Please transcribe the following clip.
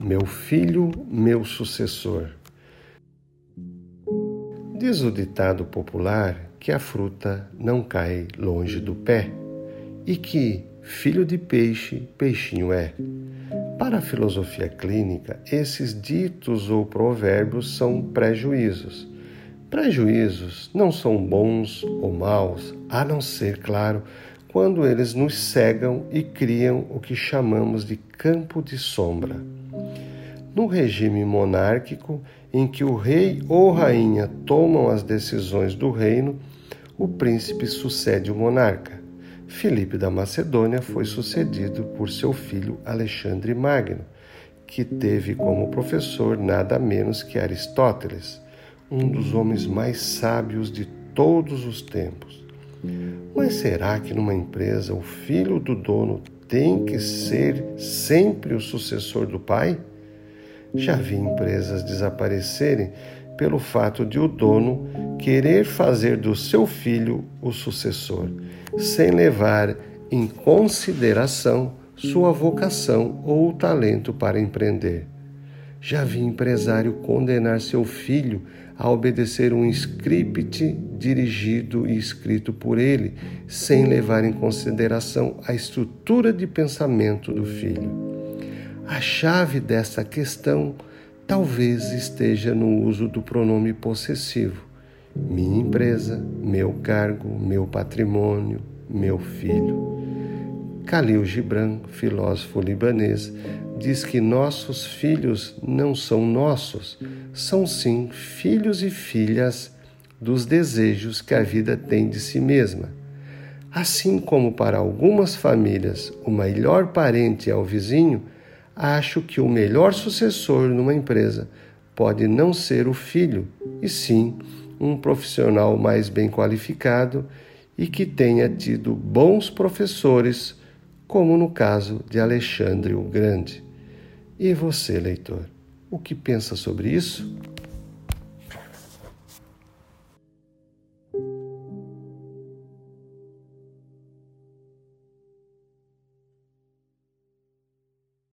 meu filho, meu sucessor. Diz o ditado popular que a fruta não cai longe do pé e que filho de peixe, peixinho é. Para a filosofia clínica, esses ditos ou provérbios são prejuízos. Prejuízos não são bons ou maus, a não ser, claro, quando eles nos cegam e criam o que chamamos de campo de sombra. No regime monárquico, em que o rei ou rainha tomam as decisões do reino, o príncipe sucede o monarca. Filipe da Macedônia foi sucedido por seu filho Alexandre Magno, que teve como professor nada menos que Aristóteles, um dos homens mais sábios de todos os tempos. Mas será que numa empresa o filho do dono tem que ser sempre o sucessor do pai? Já vi empresas desaparecerem pelo fato de o dono querer fazer do seu filho o sucessor, sem levar em consideração sua vocação ou talento para empreender. Já vi empresário condenar seu filho a obedecer um script dirigido e escrito por ele, sem levar em consideração a estrutura de pensamento do filho. A chave dessa questão talvez esteja no uso do pronome possessivo. Minha empresa, meu cargo, meu patrimônio, meu filho. Khalil Gibran, filósofo libanês, diz que nossos filhos não são nossos, são sim filhos e filhas dos desejos que a vida tem de si mesma. Assim como para algumas famílias o melhor parente é o vizinho, acho que o melhor sucessor numa empresa pode não ser o filho, e sim um profissional mais bem qualificado e que tenha tido bons professores, como no caso de Alexandre o Grande. E você, leitor, o que pensa sobre isso?